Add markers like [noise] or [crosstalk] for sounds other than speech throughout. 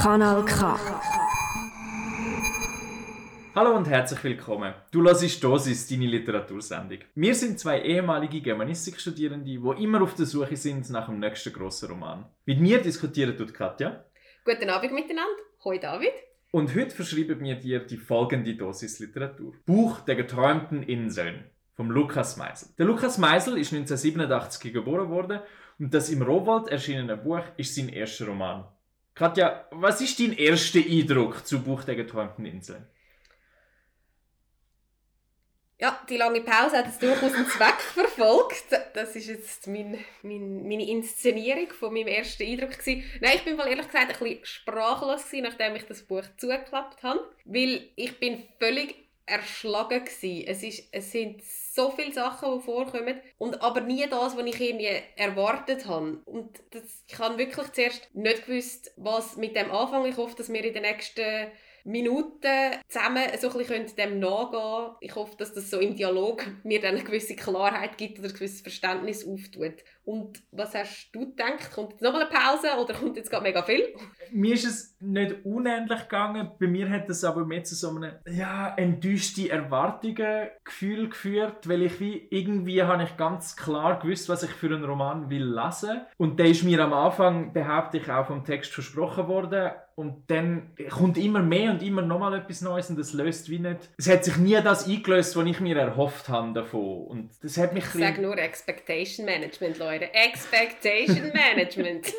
Kanal K. Hallo und herzlich willkommen. Du hörst Dosis, deine Literatursendung. Wir sind zwei ehemalige Germanistikstudierende, die immer auf der Suche sind nach dem nächsten grossen Roman. Mit mir diskutieren tut Katja. Guten Abend miteinander. Hoi David. Und heute verschreiben wir dir die folgende Dosis Literatur. Buch der geträumten Inseln vom Lukas Meisel. Der Lukas Meisel ist 1987 geboren worden und das im Rowold erschienene Buch ist sein erster Roman. Katja, was ist dein erster Eindruck zu Buch der geträumten Inseln? Ja, die lange Pause hat jetzt durchaus einen Zweck [laughs] verfolgt. Das ist jetzt mein, mein, meine Inszenierung von meinem ersten Eindruck. Gewesen. Nein, ich bin mal ehrlich gesagt ein bisschen sprachlos, gewesen, nachdem ich das Buch zugeklappt habe. Weil ich bin völlig erschlagen war. Es, ist, es sind so viele Sachen, die vorkommen und aber nie das, was ich irgendwie erwartet habe. Und das, ich habe wirklich zuerst nicht gewusst, was mit dem anfangen. Ich hoffe, dass wir in den nächsten Minuten zusammen so ein bisschen dem nachgehen können. Ich hoffe, dass das so im Dialog mir dann eine gewisse Klarheit gibt oder ein gewisses Verständnis auftut. Und was hast du gedacht? Kommt jetzt nochmal eine Pause oder kommt jetzt gerade mega viel? Mir ist es nicht unähnlich gegangen. Bei mir hat es aber mehr zu so einem ja, enttäuschte Erwartungen Gefühl geführt, weil ich wie irgendwie habe ich ganz klar gewusst, was ich für einen Roman will lesen. Und der ist mir am Anfang, behaupte ich, auch vom Text versprochen worden. Und dann kommt immer mehr und immer nochmal etwas Neues und das löst wie nicht. Es hat sich nie das eingelöst, was ich mir erhofft habe davon. Und das hat mich ich sag nur Expectation Management, Leute. Expectation [laughs] Management.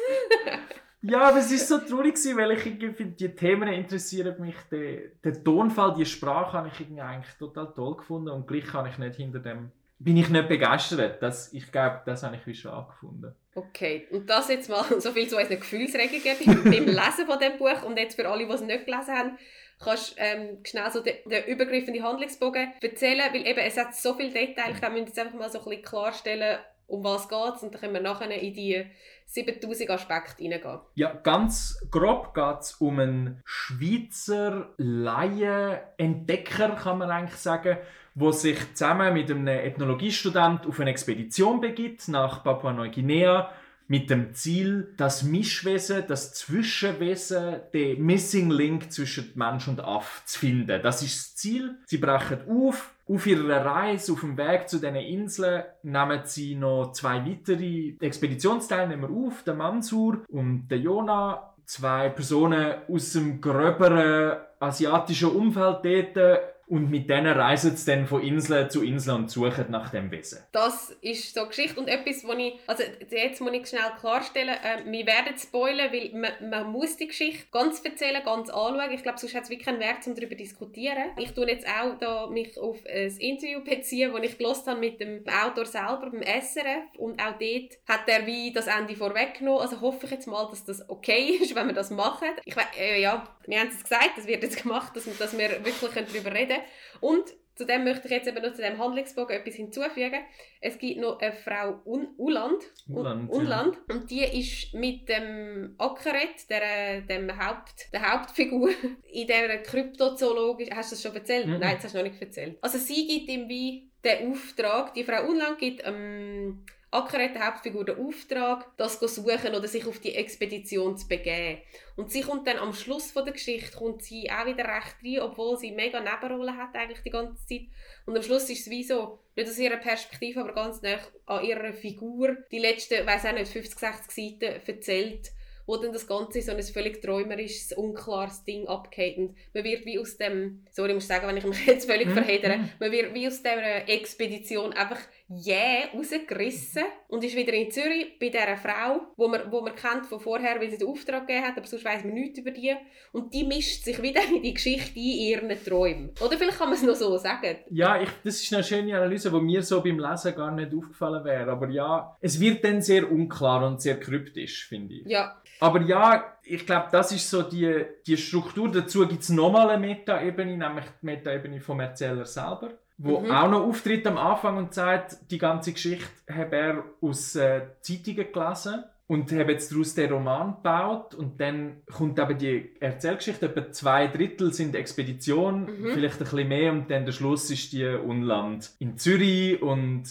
ja, aber es ist so traurig weil ich irgendwie die Themen interessieren mich. Der, der Tonfall, die Sprache habe ich irgendwie eigentlich total toll gefunden und gleich kann ich nicht hinter dem bin ich nicht begeistert. Das, ich glaube, das habe ich wie schon angefunden. Okay, und das jetzt mal [laughs] so viel zu unseren Gefühlsregungen beim Lesen von dem Buch und jetzt für alle, die es nicht gelesen haben, kannst du ähm, schnell so den, den übergreifenden Handlungsbogen erzählen, weil eben es hat so viele Details, ich glaube, wir müssen jetzt einfach mal so ein bisschen klarstellen, um was geht es und dann können wir nachher in die 7000 Aspekte hineingehen. Ja, ganz grob geht es um einen Schweizer Laien-Entdecker, kann man eigentlich sagen, wo sich zusammen mit einem Ethnologiestudent auf eine Expedition begibt nach Papua-Neuguinea mit dem Ziel, das Mischwesen, das Zwischenwesen, den Missing Link zwischen Mensch und Aff zu finden. Das ist das Ziel. Sie brechen auf. Auf ihrer Reise, auf dem Weg zu diesen Inseln, nehmen sie noch zwei weitere Expeditionsteilnehmer auf, den Mansur und den Jona. Zwei Personen aus dem gröberen asiatischen Umfeld dort und mit denen reisen sie dann von Insel zu Insel und suchen nach dem Wesen. Das ist so Geschichte und etwas, wo ich, also jetzt muss ich schnell klarstellen, äh, wir werden spoilern, weil man, man, muss die Geschichte ganz erzählen, ganz anschauen. Ich glaube, sonst hat es wirklich keinen Wert, um darüber zu diskutieren. Ich tue jetzt auch da mich auf ein Interview [laughs] beziehen, das ich habe mit dem Autor selber, beim SRF und auch dort hat er wie das Ende vorweggenommen. Also hoffe ich jetzt mal, dass das okay [laughs] ist, wenn wir das machen. Ich, äh, ja, wir haben es gesagt, das wird jetzt gemacht, dass, dass wir wirklich darüber reden können. Und zudem möchte ich jetzt eben noch zu dem Handlungsbogen etwas hinzufügen. Es gibt noch eine Frau Un Uland, Uland, Unland ja. und die ist mit dem Ackeret, der, dem Haupt, der Hauptfigur [laughs] in der Kryptozoologie, hast du das schon erzählt? Mhm. Nein, das hast du noch nicht erzählt. Also sie gibt ihm wie den Auftrag, die Frau Unland gibt ähm, Acker hat der Hauptfigur den Auftrag, das zu suchen oder sich auf die Expedition zu begeben. Und sie kommt dann am Schluss von der Geschichte kommt sie auch wieder recht rein, obwohl sie mega Nebenrolle hat eigentlich die ganze Zeit. Und am Schluss ist es wie so, nicht aus ihrer Perspektive, aber ganz nah an ihrer Figur, die letzten, weiß auch nicht, 50, 60 Seiten erzählt wo dann das Ganze so ein völlig träumerisches, unklares Ding abgeht. Und man wird wie aus dem, sorry, ich muss sagen, wenn ich mich jetzt völlig mhm. verhedere, man wird wie aus dieser Expedition einfach jäh yeah, rausgerissen und ist wieder in Zürich bei dieser Frau, wo man, wo man kennt von vorher, weil sie den Auftrag gegeben hat, aber sonst weiss man nichts über die. Und die mischt sich wieder in die Geschichte in ihren Träumen. Oder vielleicht kann man es noch so sagen. Ja, ich, das ist eine schöne Analyse, die mir so beim Lesen gar nicht aufgefallen wäre. Aber ja, es wird dann sehr unklar und sehr kryptisch, finde ich. Ja. Aber ja, ich glaube, das ist so die, die Struktur. Dazu gibt es nochmal eine Meta-Ebene, nämlich die Meta-Ebene vom Erzähler selber wo mhm. auch noch auftritt am Anfang und sagt, die ganze Geschichte habe er aus äh, Zeitungen gelesen. Und haben jetzt daraus den Roman gebaut und dann kommt eben die Erzählgeschichte, etwa zwei Drittel sind Expedition, mhm. vielleicht ein bisschen mehr und dann der Schluss ist die Unland in Zürich und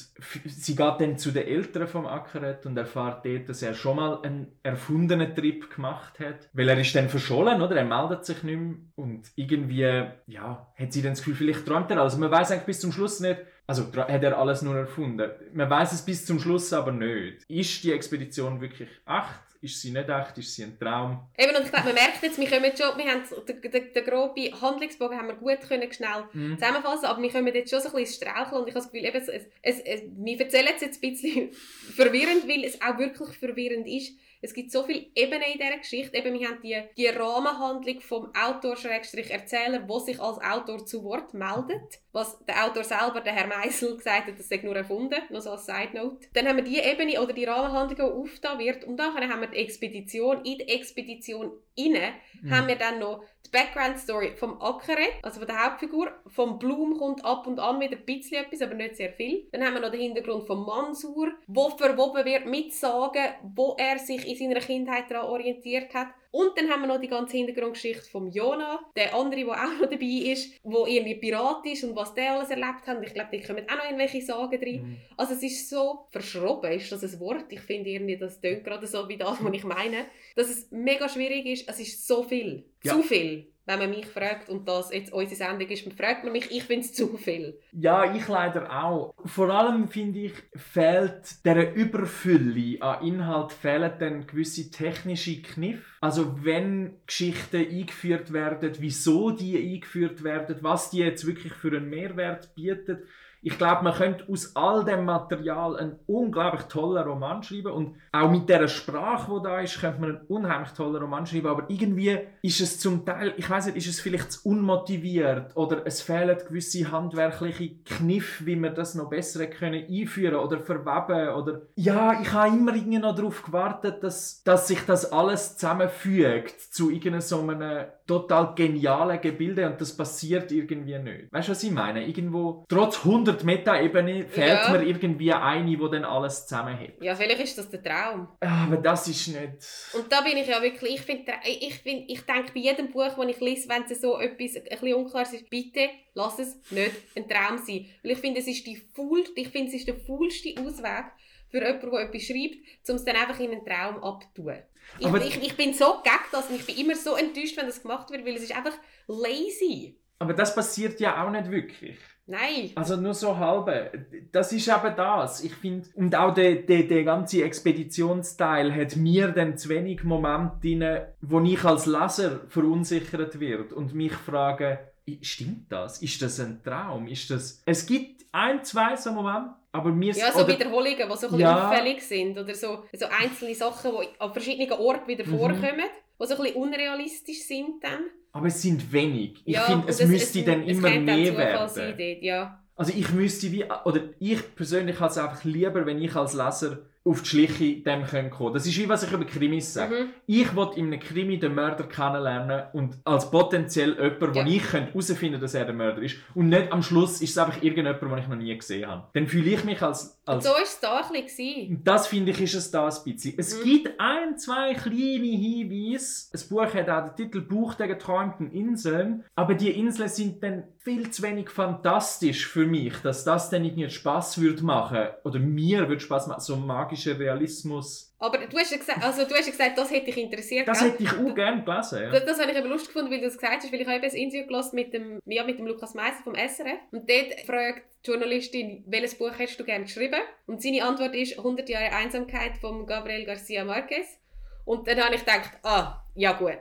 sie geht dann zu den Eltern vom Ackeret und erfahrt dort, dass er schon mal einen erfundenen Trip gemacht hat, weil er ist dann verschollen, oder? Er meldet sich nicht mehr und irgendwie, ja, hat sie dann das Gefühl, vielleicht träumt er alles. Man weiß eigentlich bis zum Schluss nicht, also hat er alles nur erfunden. Man weiß es bis zum Schluss aber nicht. Ist die Expedition wirklich echt? Ist sie nicht echt? Ist sie ein Traum? Eben, und ich glaube, man merkt jetzt, wir kommen schon, wir haben den, den, den groben Handlungsbogen haben wir gut können schnell mhm. zusammenfassen, aber wir kommen jetzt schon so ein bisschen Straucheln und ich habe das Gefühl, eben, es, es, es, wir erzählen es jetzt ein bisschen [laughs] verwirrend, weil es auch wirklich verwirrend ist es gibt so viele Ebenen in dieser Geschichte. Eben, wir haben die, die Rahmenhandlung vom Autor-Erzähler, der sich als Autor zu Wort meldet. Was der Autor selber, der Herr Meisel, gesagt hat, das sei nur erfunden, noch so als Side Note. Dann haben wir die Ebene oder die Rahmenhandlung, die aufgetan wird. Und dann haben wir die Expedition. In der Expedition inne mhm. haben wir dann noch die Background Story vom Ackeret, also von der Hauptfigur. Vom Blum kommt ab und an wieder ein bisschen etwas, aber nicht sehr viel. Dann haben wir noch den Hintergrund von Mansur, wo verwoben wird mit Sagen, wo er sich in seiner Kindheit daran orientiert hat. Und dann haben wir noch die ganze Hintergrundgeschichte von Jona, der andere, der auch noch dabei ist, wo irgendwie Pirat ist und was der alles erlebt hat. Ich glaube, die kommen auch noch irgendwelche Sagen drin. Mhm. Also es ist so verschroben, ist das ein Wort? Ich finde irgendwie, das tönt gerade so wie das, was ich meine. Dass es mega schwierig ist, es ist so viel. Ja. Zu viel wenn man mich fragt und das jetzt unsere Sendung ist, fragt man mich, ich finde es zu viel. Ja, ich leider auch. Vor allem finde ich, fehlt der Überfülle an Inhalt fehlen dann gewisse technische Kniffe. Also wenn Geschichten eingeführt werden, wieso die eingeführt werden, was die jetzt wirklich für einen Mehrwert bieten ich glaube, man könnte aus all dem Material einen unglaublich tollen Roman schreiben und auch mit der Sprache, die da ist, könnte man einen unheimlich tollen Roman schreiben, aber irgendwie ist es zum Teil, ich weiß nicht, ist es vielleicht zu unmotiviert oder es fehlen gewisse handwerkliche Kniffe, wie man das noch besser können einführen oder verweben oder ja, ich habe immer irgendwie noch darauf gewartet, dass, dass sich das alles zusammenfügt zu irgendeinem so einem total genialen Gebilde und das passiert irgendwie nicht. Weißt du, was ich meine? Irgendwo, trotz 100 Meta-Ebene fehlt ja. mir irgendwie eine, die dann alles zusammenhält. Ja, vielleicht ist das der Traum. Aber das ist nicht... Und da bin ich ja wirklich, ich finde, ich, find, ich denke bei jedem Buch, das ich lese, wenn es so etwas ein bisschen unklar ist, bitte lass es nicht ein Traum sein. Weil ich finde, es ist die faul, ich finde, es ist der faulste Ausweg für jemanden, der etwas schreibt, um es dann einfach in einen Traum abzutun. Ich, ich, ich, bin so gegen das und ich bin immer so enttäuscht, wenn das gemacht wird, weil es ist einfach lazy. Aber das passiert ja auch nicht wirklich. Nein. Also nur so halbe. Das ist eben das. Ich finde, und auch der, der, der ganze Expeditionsteil hat mir dann zu wenig Momente drin, wo ich als Leser verunsichert wird und mich frage, stimmt das? Ist das ein Traum? Ist das... Es gibt ein, zwei so Momente, aber mir ja, so oder, Wiederholungen, die so ein ja. auffällig sind. Oder so, so einzelne Sachen, die an verschiedenen Orten wieder mhm. vorkommen, die so ein bisschen unrealistisch sind dann. Aber es sind wenig. Ich ja, finde, es, es müsste es, dann es immer mehr werden. Dort, ja. Also ich müsste wie... Oder ich persönlich habe es einfach lieber, wenn ich als Leser auf die Schliche dem kommen können. Das ist wie was ich über Krimis sage. Mhm. Ich will in einem Krimi den Mörder kennenlernen und als potenziell jemand, ja. wo ich herausfinden könnte, dass er der Mörder ist. Und nicht am Schluss ist es einfach irgendjemand, den ich noch nie gesehen habe. Dann fühle ich mich als... als so war es da ein bisschen. Das finde ich, ist es da ein bisschen. Es mhm. gibt ein, zwei kleine Hinweise. Das Buch hat auch den Titel Buch der geträumten Inseln. Aber die Inseln sind dann viel zu wenig fantastisch für mich, dass das dann irgendwie Spaß würde machen. Oder mir würde Spaß machen, so mag magischer Realismus. Aber du hast ja gesagt, also du hast ja gesagt das hätte dich interessiert. Das hätte ich auch gerne gelesen. Ja. Das, das habe ich eben lustig gefunden, weil du das gesagt hast, weil ich habe eben ein Interview gelesen mit dem, ja, mit dem Lukas Meiser vom SRF. Und dort fragt die Journalistin, welches Buch hättest du gerne geschrieben? Und seine Antwort ist 100 Jahre Einsamkeit von Gabriel Garcia Marquez. Und dann habe ich gedacht, ah, ja gut.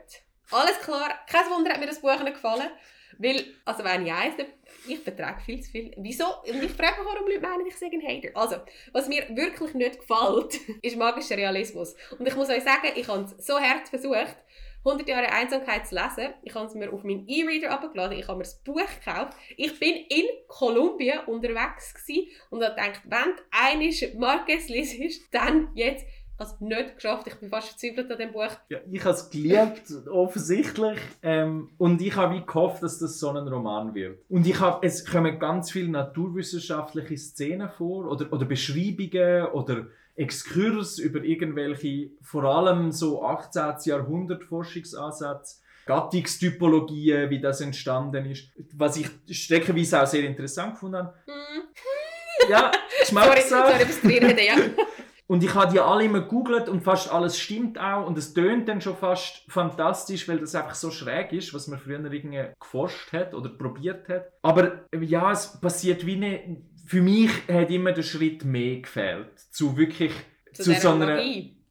Alles klar, kein Wunder hat mir das Buch nicht gefallen. Weil, also wenn ich eins ich vertrage viel zu viel. Wieso? Und ich frage mich, warum Leute meinen, ich sage ein Hater. Also, was mir wirklich nicht gefällt, [laughs] ist magischer Realismus. Und ich muss euch sagen, ich habe es so hart versucht, 100 Jahre Einsamkeit zu lesen. Ich habe es mir auf meinen E-Reader abgeladen, ich habe mir das Buch gekauft. Ich bin in Kolumbien unterwegs und habe gedacht, wenn du einmal Marquez liest, dann jetzt also nicht geschafft. Ich bin fast verzweifelt an dem Buch. Ja, ich habe es geliebt, [laughs] offensichtlich. Ähm, und ich habe wie gehofft, dass das so ein Roman wird. Und ich habe, es kommen ganz viele naturwissenschaftliche Szenen vor oder, oder Beschreibungen oder Exkurs über irgendwelche, vor allem so 18. Jahrhundert Forschungsansätze, Gattungstypologien, wie das entstanden ist, was ich streckenweise auch sehr interessant gefunden habe. Mm. Ja, [laughs] Geschmackssache. Sorry, sorry, ja. [laughs] Und ich habe die alle immer gegoogelt und fast alles stimmt auch und es tönt dann schon fast fantastisch, weil das einfach so schräg ist, was man früher irgendwie geforscht hat oder probiert hat. Aber ja, es passiert wie eine... Für mich hat immer der Schritt mehr gefehlt, zu wirklich... Zu, Zu so einer-.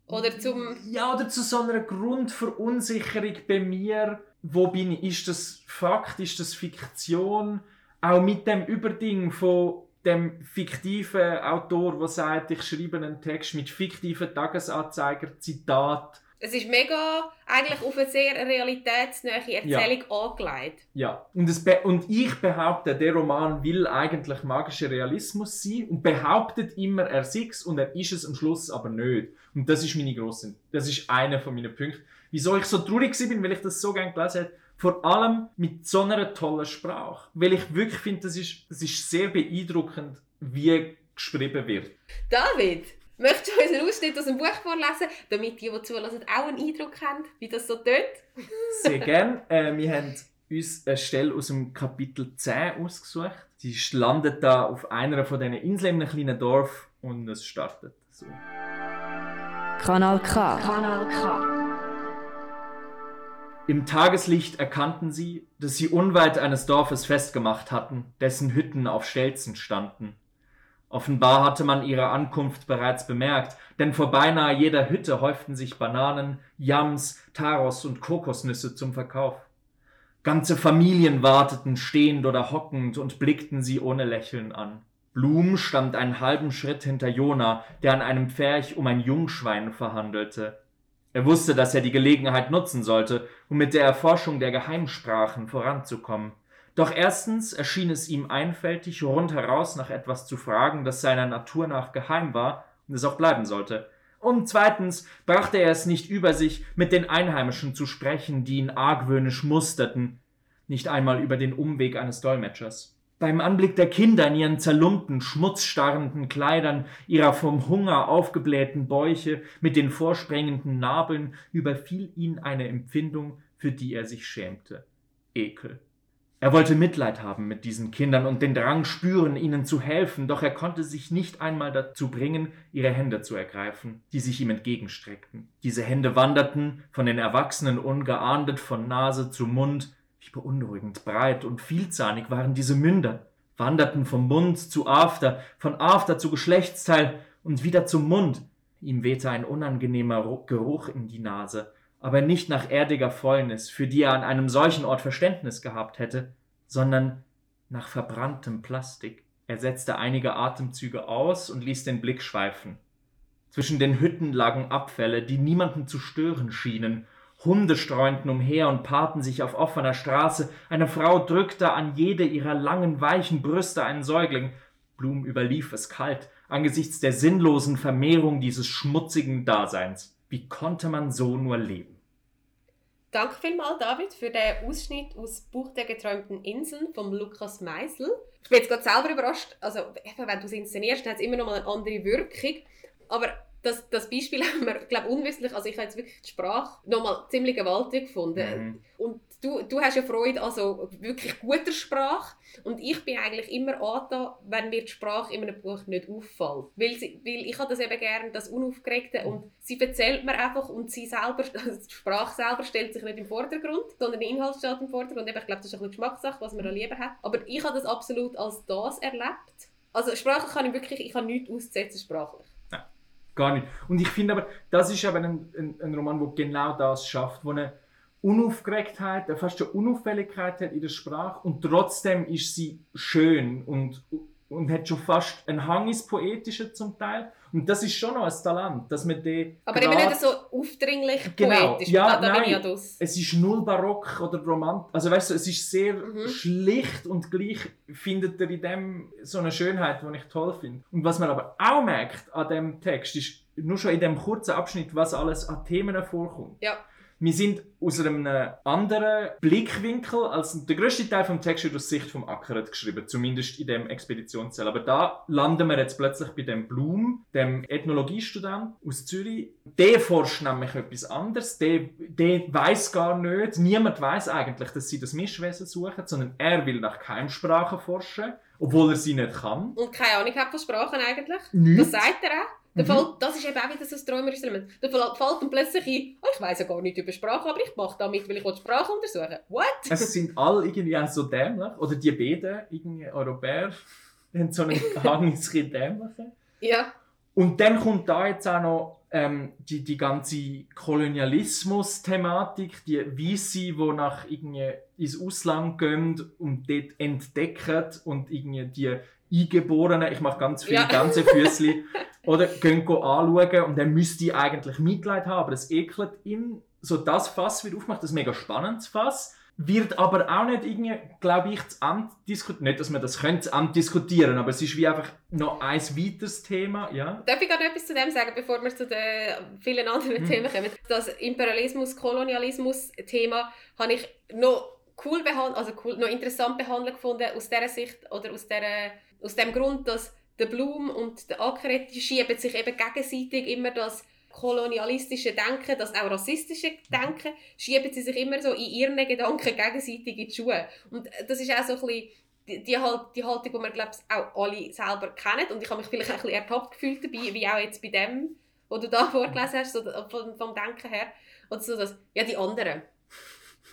Oder zum... Ja, oder zu so einer Grundverunsicherung bei mir. Wo bin ich? Ist das Fakt? Ist das Fiktion? Auch mit dem Überding von dem fiktiven Autor, der sagt, ich schreibe einen Text mit fiktiven Tagesanzeiger, Zitat. Es ist mega eigentlich auf eine sehr realitätsnähe Erzählung angelegt. Ja. Und, es und ich behaupte, der Roman will eigentlich magischer Realismus sein und behauptet immer, er sei es und er ist es am Schluss aber nicht. Und das ist meine grosse, das ist einer von meinen Punkten. Wieso ich so traurig bin, weil ich das so gerne gelesen habe, vor allem mit so einer tollen Sprache. Weil ich wirklich finde, das ist, das ist sehr beeindruckend, wie geschrieben wird. David, möchtest du uns einen Ausschnitt aus dem Buch vorlesen, damit die, die zulassen, auch einen Eindruck haben, wie das so tönt? Sehr [laughs] gern. Äh, wir haben uns eine Stelle aus dem Kapitel 10 ausgesucht. Sie landet da auf einer von diesen Inseln in einem kleinen Dorf und es startet so. Kanal K. Kanal K. Im Tageslicht erkannten sie, dass sie unweit eines Dorfes festgemacht hatten, dessen Hütten auf Stelzen standen. Offenbar hatte man ihre Ankunft bereits bemerkt, denn vor beinahe jeder Hütte häuften sich Bananen, Yams, Taros und Kokosnüsse zum Verkauf. Ganze Familien warteten stehend oder hockend und blickten sie ohne Lächeln an. Blum stand einen halben Schritt hinter Jona, der an einem Pferch um ein Jungschwein verhandelte. Er wusste, dass er die Gelegenheit nutzen sollte, um mit der Erforschung der Geheimsprachen voranzukommen. Doch erstens erschien es ihm einfältig, rundheraus nach etwas zu fragen, das seiner Natur nach geheim war und es auch bleiben sollte. Und zweitens brachte er es nicht über sich, mit den Einheimischen zu sprechen, die ihn argwöhnisch musterten, nicht einmal über den Umweg eines Dolmetschers. Beim Anblick der Kinder in ihren zerlumpten, schmutzstarrenden Kleidern, ihrer vom Hunger aufgeblähten Bäuche mit den vorsprengenden Nabeln, überfiel ihn eine Empfindung, für die er sich schämte. Ekel. Er wollte Mitleid haben mit diesen Kindern und den Drang spüren, ihnen zu helfen, doch er konnte sich nicht einmal dazu bringen, ihre Hände zu ergreifen, die sich ihm entgegenstreckten. Diese Hände wanderten, von den Erwachsenen ungeahndet, von Nase zu Mund, wie beunruhigend breit und vielzahnig waren diese Münder, wanderten vom Mund zu After, von After zu Geschlechtsteil und wieder zum Mund. Ihm wehte ein unangenehmer Ru- Geruch in die Nase, aber nicht nach erdiger Fäulnis, für die er an einem solchen Ort Verständnis gehabt hätte, sondern nach verbranntem Plastik. Er setzte einige Atemzüge aus und ließ den Blick schweifen. Zwischen den Hütten lagen Abfälle, die niemanden zu stören schienen. Hunde streunten umher und paarten sich auf offener Straße. Eine Frau drückte an jede ihrer langen, weichen Brüste einen Säugling. Blum überlief es kalt, angesichts der sinnlosen Vermehrung dieses schmutzigen Daseins. Wie konnte man so nur leben? Danke vielmals, David, für den Ausschnitt aus Buch der geträumten Inseln von Lukas Meisel. Ich bin jetzt gerade selber überrascht. Also, wenn du es inszenierst, hat es immer noch mal eine andere Wirkung. Aber das, das Beispiel [laughs] haben wir, glaube unwissentlich, also ich habe jetzt wirklich die Sprache nochmal ziemlich gewaltig gefunden. Mhm. Und du, du hast ja Freude an so wirklich guter Sprache. Und ich bin eigentlich immer angetan, wenn mir die Sprache in einem Buch nicht auffällt. Weil, sie, weil ich habe das eben gerne, das Unaufgeregte. Und sie erzählt mir einfach und sie selber, also [laughs] die Sprache selber stellt sich nicht im Vordergrund, sondern der Inhalt steht im Vordergrund. Eben, Ich glaube, das ist ein bisschen Geschmackssache, was man da lieber hat. Aber ich habe das absolut als das erlebt. Also Sprache kann ich wirklich, ich kann nichts auszusetzen sprachlich. Gar nicht. Und ich finde aber, das ist aber ein, ein, ein Roman, der genau das schafft, wo eine Unaufgeregtheit, eine fast eine Unauffälligkeit hat in der Sprache und trotzdem ist sie schön und, und hat schon fast einen Hang ins Poetische zum Teil. Und das ist schon noch ein Talent, dass man den Aber grad- eben nicht so aufdringlich Genau, poetisch. ja, da, da bin ich ja nein. es ist null barock oder romantisch. Also weißt du, es ist sehr Mhm. schlicht und gleich findet er in dem so eine Schönheit, die ich toll finde. Und was man aber auch merkt an dem Text, ist nur schon in dem kurzen Abschnitt, was alles an Themen vorkommt. Ja. Wir sind aus einem anderen Blickwinkel als der größte Teil vom Text wird aus Sicht vom Ackeret geschrieben, zumindest in dem Expeditionszell. Aber da landen wir jetzt plötzlich bei dem Blum, dem Ethnologiestudent aus Zürich. Der forscht nämlich etwas anderes. Der, der weiß gar nicht, niemand weiß eigentlich, dass sie das Mischwesen suchen, sondern er will nach Keimsprachen forschen, obwohl er sie nicht kann. Und keine Ahnung hat von Sprachen eigentlich. Nichts. Das sagt er auch. Da Mhm. fällt, das ist eben auch wieder so ein träumerisches Element. Da fällt ihm plötzlich ein, oh, ich weiss ja gar nicht über Sprache, aber ich mache damit, weil ich will die Sprache untersuchen What? Es sind alle irgendwie auch so dämlich. Oder die beiden, irgendwie Europäer, [laughs] haben so einen Hang ins Dämliche. Ja. Und dann kommt da jetzt auch noch ähm, die, die ganze Kolonialismus-Thematik, die Weisse, die nach irgendwie ins Ausland gehen und dort entdecken und irgendwie die Eingeborenen, ich mache ganz viele Ja. ganze Füßli, [laughs] oder gehen go anschauen und dann müsste ich eigentlich Mitleid haben, aber es ekelt ihn. So das Fass wird aufgemacht, das ist ein mega spannendes Fass. Wird aber auch nicht irgendwie, glaube ich, zu Amt diskutieren. Nicht, dass man das könnte, zu Amt diskutieren, aber es ist wie einfach noch ein weiteres Thema, ja. Darf ich gerade noch etwas zu dem sagen, bevor wir zu den vielen anderen Mhm. Themen kommen? Das Imperialismus-Kolonialismus-Thema habe ich noch cool behandelt, also cool, noch interessant behandelt gefunden aus dieser Sicht oder aus, der, aus dem Grund, dass der Blum und der Ackeret, die schieben sich eben gegenseitig immer das kolonialistische Denken, das auch rassistische Denken, schieben sie sich immer so in ihren Gedanken gegenseitig in die Schuhe. Und das ist auch so ein bisschen die, die, halt, die Haltung, die wir glaube ich auch alle selber kennen und ich habe mich vielleicht ein bisschen ertappt gefühlt dabei, wie auch jetzt bei dem, wo du da [laughs] vorgelesen hast, so vom, vom Denken her. Und so das, ja die anderen. [laughs]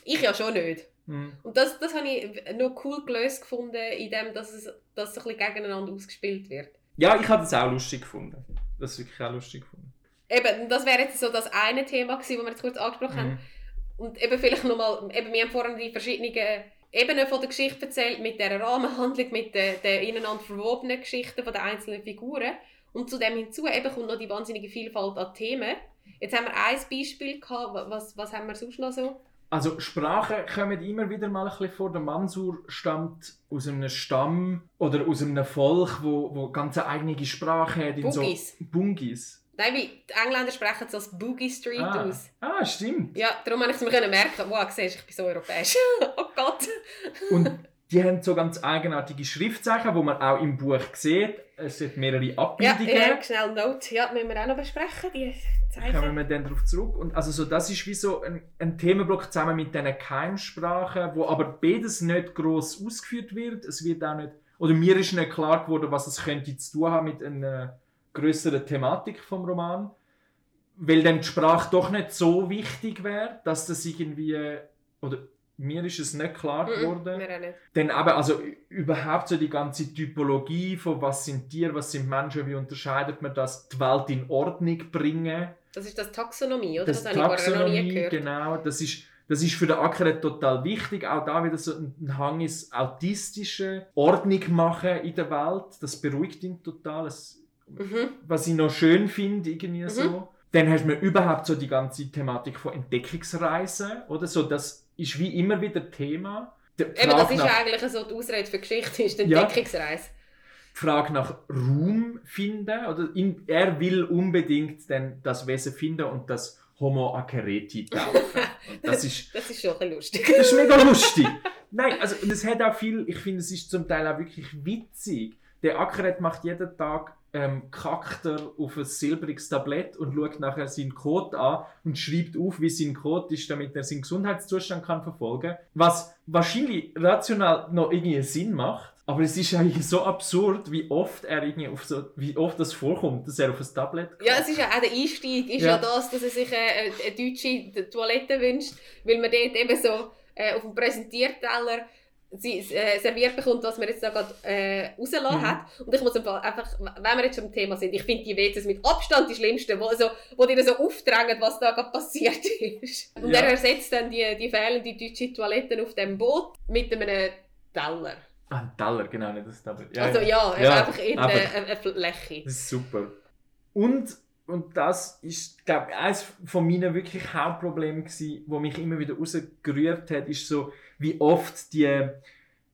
Ich ja schon nicht. Hm. Und das, das habe ich noch cool gelöst gefunden, in dem, dass es dass so ein bisschen gegeneinander ausgespielt wird. Ja, ich habe das auch lustig gefunden. Das ist wirklich auch lustig gefunden. Eben, das wäre jetzt so das eine Thema gewesen, das wir jetzt kurz angesprochen haben. Mhm. Und eben vielleicht nochmal, eben, wir haben vorhin die verschiedenen Ebenen von der Geschichte erzählt, mit der Rahmenhandlung, mit den, den ineinander verwobenen Geschichten von den einzelnen Figuren. Und zu dem hinzu eben kommt noch die wahnsinnige Vielfalt an Themen. Jetzt haben wir ein Beispiel gehabt, Wa- was, was haben wir sonst noch so? Also Sprachen kommen immer wieder mal ein bisschen vor. Der Mansur stammt aus einem Stamm oder aus einem Volk, wo, wo ganz eigene Sprache hat. in Bugis. So Bungis. Nein, weil die Engländer sprechen es als Boogie Street Ah. aus. ah, stimmt. Ja, darum habe ich es mir können merken. Wow, siehst ich bin so europäisch. [laughs] oh Gott. Und die haben so ganz eigenartige Schriftzeichen, wo man auch im Buch sieht. Es sind mehrere Ja, Abbildungen. ja, schnell Note. Ja, müssen wir auch noch besprechen, die kommen Zeichen. wir dann darauf zurück. Und also so, das ist wie so ein, ein Themenblock zusammen mit diesen Keimsprachen, wo aber beides nicht gross ausgeführt wird. Es wird auch nicht, oder mir ist nicht klar geworden, was es könnte zu tun haben mit einer größeren Thematik vom Roman. Weil dann die Sprache doch nicht so wichtig wäre, dass das irgendwie, oder mir ist es nicht klar geworden. nicht. Dann aber also überhaupt so die ganze Typologie von was sind Tiere, was sind Menschen, wie unterscheidet man das, die Welt in Ordnung bringen. Das ist das Taxonomie, oder? Das Das, habe ich vorher noch nie Taxonomie, gehört. genau, das ist, das ist für den Ackeret total wichtig. Auch da wieder so ein Hang ins autistische Ordnung machen in der Welt. Das beruhigt ihn total. Das, Mhm. was ich noch schön finde, irgendwie so. Dann hast du überhaupt so die ganze Thematik von Entdeckungsreisen, oder so. Das ist wie immer wieder Thema. Eben, das ist ja eigentlich so die Ausrede für Geschichte, ist die Ja. Entdeckungsreise. die Frage nach Ruhm finden. Oder in, er will unbedingt dann das Wesen finden und das Homo acereti [laughs] taufen. Das ist, [laughs] Das ist schon ein bisschen lustig. das ist mega [laughs] lustig. Nein, also und es hat auch viel, ich finde, es ist zum Teil auch wirklich witzig. Der Ackeret macht jeden Tag ähm, kackt er auf ein silbriges Tablett und schaut nachher seinen Code an und schreibt auf, wie sein Code ist, damit er seinen Gesundheitszustand kann verfolgen Was wahrscheinlich rational noch irgendwie Sinn macht, aber es ist eigentlich so absurd, wie oft er irgendwie auf so, wie oft das vorkommt, dass er auf ein Tablet Ja, es ist ja auch der Einstieg, ist ja, Ja. das, dass er sich äh, eine deutsche Toilette wünscht, weil man dort eben so äh, auf dem Präsentierteller sie, äh, serviert bekommt, was man jetzt da gerade äh, rausgelassen Mhm. hat. Und ich muss einfach, wenn wir jetzt schon im Thema sind, ich finde die WCs mit Abstand die schlimmsten, wo, so, wo dir so aufdrängen, was da gerade passiert [laughs] ist. Und Ja. er ersetzt dann die, die fehlende deutsche Toilette auf dem Boot mit einem Teller. Ah, ein Teller, genau, nicht das Tablet. also ja, eben ja, einfach eine, eine Fläche. Das ist super. Und, und das ist, glaube ich, eines von meinen wirklich Hauptproblemen gewesen, wo mich immer wieder rausgerührt hat, ist so, wie oft die,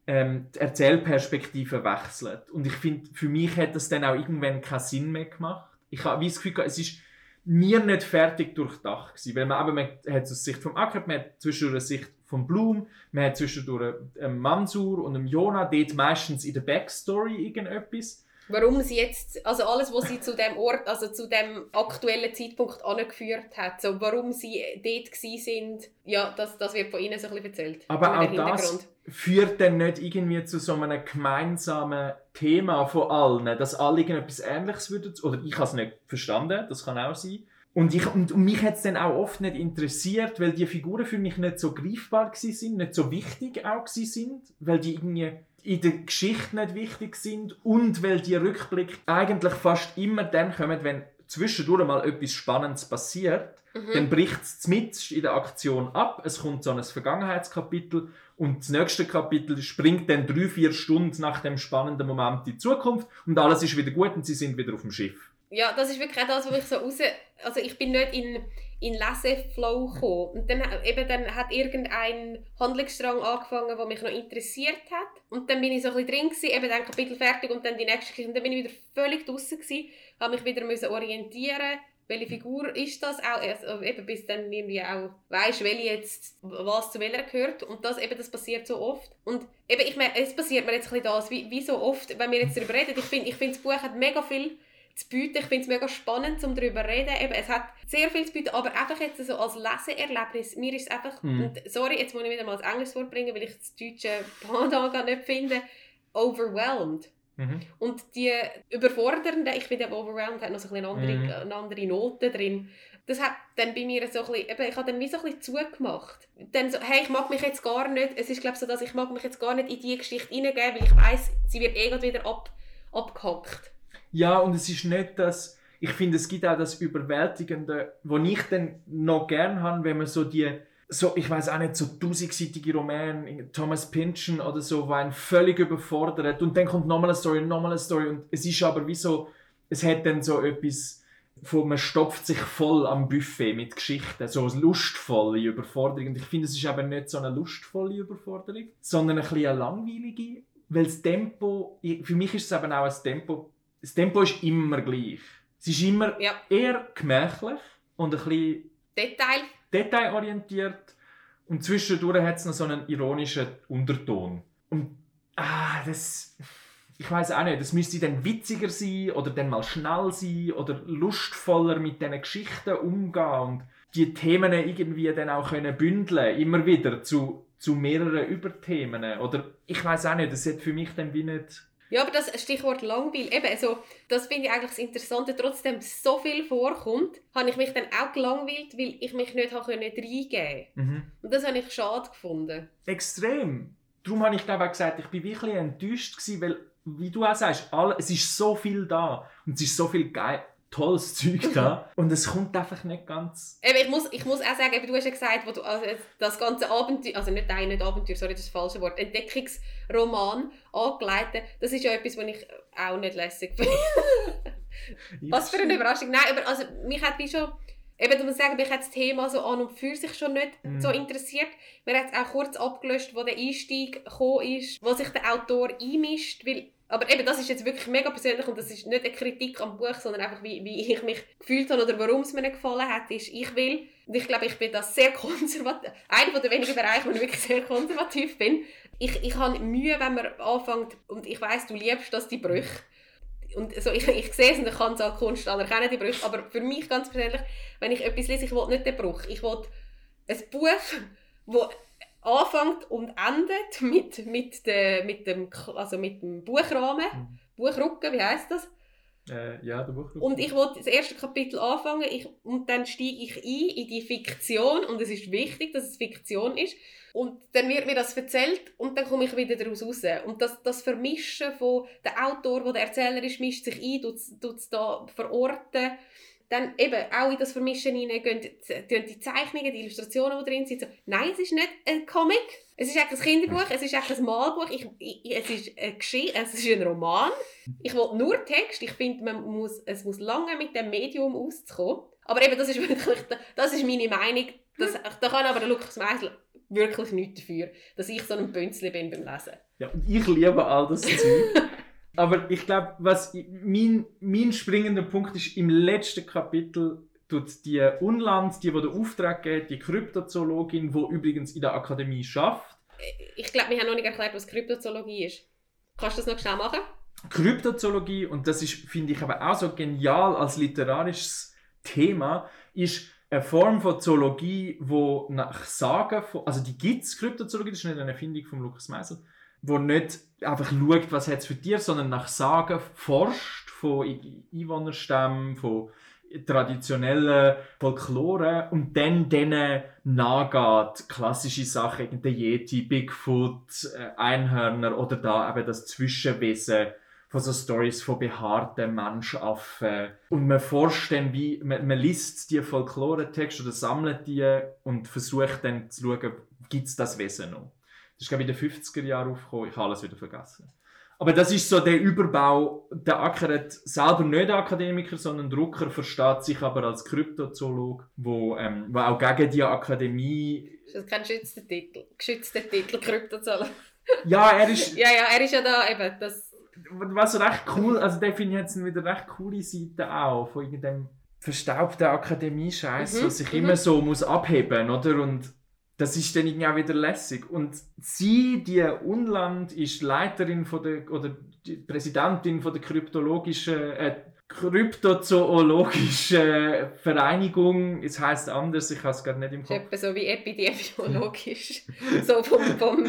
ähm, die Erzählperspektive wechselt. Und ich finde, für mich hat das dann auch irgendwann keinen Sinn mehr gemacht. Ich habe das Gefühl, es ist, mir nicht fertig durchdacht gewesen, weil man, eben, man hat aus Sicht vom Acker, man hat zwischendurch eine Sicht vom Blum, man hat zwischendurch einen Mansur und einen Jona, dort meistens in der Backstory irgendetwas. Warum sie jetzt, also alles, was sie zu dem Ort, also zu dem aktuellen Zeitpunkt angeführt hat, so warum sie dort gsi sind, ja, das, das wird von ihnen so ein bisschen erzählt. Aber auch das führt dann nicht irgendwie zu so einem gemeinsamen Thema von allen, dass alle irgendetwas Ähnliches würden, oder ich habe es nicht verstanden, das kann auch sein. Und, ich, und, und mich hat es dann auch oft nicht interessiert, weil die Figuren für mich nicht so greifbar sind, nicht so wichtig auch sind, weil die irgendwie in der Geschichte nicht wichtig sind und weil die Rückblick eigentlich fast immer dann kommen, wenn zwischendurch mal etwas Spannendes passiert, dann bricht es mitten in der Aktion ab, es kommt so ein Vergangenheitskapitel und das nächste Kapitel springt dann drei, vier Stunden nach dem spannenden Moment in die Zukunft und alles ist wieder gut und sie sind wieder auf dem Schiff. Ja, das ist wirklich das, wo ich so raus... Also ich bin nicht in, in Leseflow gekommen. Und dann, eben, dann hat irgendein Handlungsstrang angefangen, der mich noch interessiert hat. Und dann bin ich so ein bisschen drin gewesen, eben dann Kapitel fertig und dann die nächste Geschichte. Und dann bin ich wieder völlig draußen gewesen, habe mich wieder müssen orientieren welche Figur ist das auch, also eben bis dann irgendwie auch weisst, welche jetzt was zu welcher gehört und das eben, das passiert so oft und eben, ich meine, es passiert mir jetzt ein bisschen das, wie, wie so oft, wenn wir jetzt darüber reden, ich finde, ich finde, das Buch hat mega viel zu bieten. Ich finde es mega spannend, um darüber zu reden. Eben, es hat sehr viel zu bieten, aber einfach jetzt so als Leseerlebnis, mir ist es einfach, Mhm. und sorry, jetzt muss ich wieder mal das Englische Wort bringen, weil ich das deutsche Pendant nicht finde, overwhelmed. Mhm. Und die überfordernde, ich finde, overwhelmed hat noch so ein eine andere, Mhm. eine andere Note drin. Das hat dann bei mir so ein bisschen, eben, ich habe dann wie so ein bisschen zugemacht. Dann so, hey, ich mag mich jetzt gar nicht, es ist glaube so, dass ich mag mich jetzt gar nicht in diese Geschichte hineingeben, weil ich weiß, sie wird eh wieder ab, abgehackt. Ja, und es ist nicht das, ich finde, es gibt auch das Überwältigende, wo ich dann noch gern habe, wenn man so die, so, ich weiß auch nicht, so tausendseitige Romane, Thomas Pynchon oder so, wo einen völlig überfordert und dann kommt nochmal eine Story, nochmal eine Story und es ist aber wie so, es hat dann so etwas, wo man stopft sich voll am Buffet mit Geschichten, so eine lustvolle Überforderung und ich finde, es ist aber nicht so eine lustvolle Überforderung, sondern ein bisschen eine langweilige, weil das Tempo, für mich ist es eben auch ein Tempo, das Tempo ist immer gleich. Es ist immer Ja, eher gemächlich und ein bisschen Detail, detailorientiert und zwischendurch hat es noch so einen ironischen Unterton. Und ah, das. Ich weiß auch nicht, das müsste dann witziger sein oder dann mal schnell sein oder lustvoller mit diesen Geschichten umgehen und die Themen irgendwie dann auch können bündeln, immer wieder zu, zu mehreren Überthemen. Oder ich weiß auch nicht, das hat für mich dann wie nicht. Ja, aber das Stichwort Langweil, eben, also, das finde ich eigentlich das Interessante. Trotzdem so viel vorkommt, habe ich mich dann auch gelangweilt, weil ich mich nicht habe können reingeben Mhm. Und das habe ich schade gefunden. Extrem. Darum habe ich glaube auch gesagt, ich bin wirklich enttäuscht gewesen, weil, wie du auch sagst, alle, es ist so viel da und es ist so viel geil, tolles [laughs] Zeug da und es kommt einfach nicht ganz. Eben, ich, muss, ich muss auch sagen, eben, du hast ja gesagt, wo du, also das ganze Abenteuer, also nicht dein nicht Abenteuer, sorry, das ist das falsche Wort, Entdeckungsroman angeleitet, das ist ja etwas, was ich auch nicht lässig [laughs] finde. Was für eine Überraschung. Nein, aber also, mich hat wie schon, eben, du musst sagen, mich hat das Thema so an und für sich schon nicht Mhm. so interessiert. Mir hat es auch kurz abgelöscht, wo der Einstieg gekommen ist, wo sich der Autor einmischt, weil aber eben, das ist jetzt wirklich mega persönlich und das ist nicht eine Kritik am Buch, sondern einfach, wie, wie ich mich gefühlt habe oder warum es mir nicht gefallen hat, ist, ich will, und ich glaube, ich bin das sehr [laughs] konservativ, einer der wenigen Bereiche, wo ich wirklich sehr konservativ bin, ich, ich habe Mühe, wenn man anfängt, und ich weiß du liebst das, die Brüche, und so, ich, ich sehe es und ich kann es als Kunst anerkennen, die Brüche, aber für mich ganz persönlich, wenn ich etwas lese, ich will nicht den Bruch, ich will ein Buch, wo anfängt und endet [laughs] mit, mit, de, mit, dem, also mit dem Buchrahmen, Mhm. Buchrücken, wie heißt das? Äh, ja, der Buch. Und ich will das erste Kapitel anfangen ich, und dann steige ich ein in die Fiktion und es ist wichtig, dass es Fiktion ist. Und dann wird mir das erzählt und dann komme ich wieder daraus raus. Und das, das Vermischen von der Autor, wo der Erzähler ist, mischt sich ein, tut es da verorten. Dann eben auch in das Vermischen hinein gehen die- Zeichnungen, die Illustrationen, die drin sind. So, nein, es ist nicht ein Comic, es ist eigentlich ein Kinderbuch, es ist eigentlich ein Malbuch, ich, ich, es, ist eine Geschichte, es ist ein Roman. Ich will nur Text. Ich finde, man muss, es muss lange mit dem Medium auszukommen. Aber eben, das ist [laughs] wirklich, das ist meine Meinung. Das, da kann aber Lukas Meisel wirklich nichts dafür, dass ich so ein Bünzli bin beim Lesen. Ja, und ich liebe all das Zeug. [laughs] Aber ich glaube, was mein, mein springender Punkt ist, im letzten Kapitel tut die Unland, die, die den Auftrag gibt, die Kryptozoologin, die übrigens in der Akademie schafft. Ich glaube, wir haben noch nicht erklärt, was Kryptozoologie ist. Kannst du das noch schnell machen? Kryptozoologie, und das ist, finde ich aber auch so genial als literarisches Thema, ist eine Form von Zoologie, wo nach Sagen, von, also die gibt es, Kryptozoologie, das ist nicht eine Erfindung von Lukas Meisel, wo nicht einfach schaut, was hat für Tiere, sondern nach Sagen forscht von Einwohnerstämmen, von traditionellen Folklore und dann denen nachgeht. Klassische Sachen, der Yeti, Bigfoot, äh, Einhörner oder da eben das Zwischenwesen von so Stories von behaarten Menschaffen. Und man forscht dann, wie, man, man liest die Folklore-Texte oder sammelt die und versucht dann zu schauen, gibt es das Wesen noch. Das ist, glaube ich, in den 50er Jahren aufgekommen. Ich habe alles wieder vergessen. Aber das ist so der Überbau. Der Ackeret selber nicht Akademiker, sondern Drucker, versteht sich aber als Kryptozoolog, wo, ähm, wo auch gegen die Akademie. Ist das kein geschützter Titel? Geschützter Titel, Kryptozoologie. Ja, er ist. [laughs] Ja, ja, er ist ja da eben. Das, Was recht cool, also der finde ich jetzt wieder recht coole Seite auch von irgendeinem verstaubten Akademie-Scheiß, Mhm, was sich mhm. immer so muss abheben, oder? Und das ist dann auch wieder lässig. Und sie, die Unland, ist Leiterin von der, oder die Präsidentin von der kryptologischen, äh, kryptozoologischen Vereinigung. Es heißt anders, ich habe es gerade nicht im ist Kopf. etwa so wie epidemiologisch. [laughs] so vom, vom,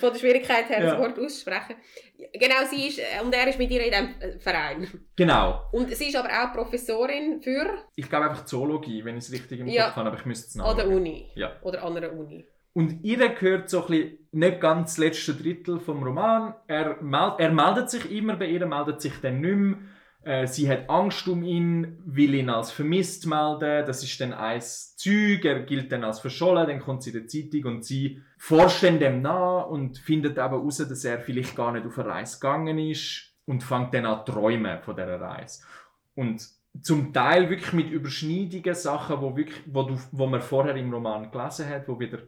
von der Schwierigkeit her, Ja. das Wort aussprechen. Genau, sie ist, äh, und er ist mit ihr in diesem Verein. Genau. Und sie ist aber auch Professorin für Ich glaube einfach Zoologie, wenn ich es richtig im Ja. Kopf habe, aber ich müsste es an der nachschauen. Uni. Ja. Oder an einer Uni. Und ihr gehört so ein bisschen, nicht ganz das letzte Drittel vom Roman. Er, meld, er meldet sich immer bei ihr, meldet sich dann nicht mehr. Äh, sie hat Angst um ihn, will ihn als vermisst melden. Das ist dann ein Zeug. Er gilt dann als verschollen. Dann kommt sie in der Zeitung und sie forscht dann dem nach und findet aber heraus, dass er vielleicht gar nicht auf eine Reise gegangen ist und fängt dann an träumen von dieser Reise. Und zum Teil wirklich mit Überschneidungen, Sachen, wo, wirklich, wo, du, wo man vorher im Roman gelesen hat, wo wieder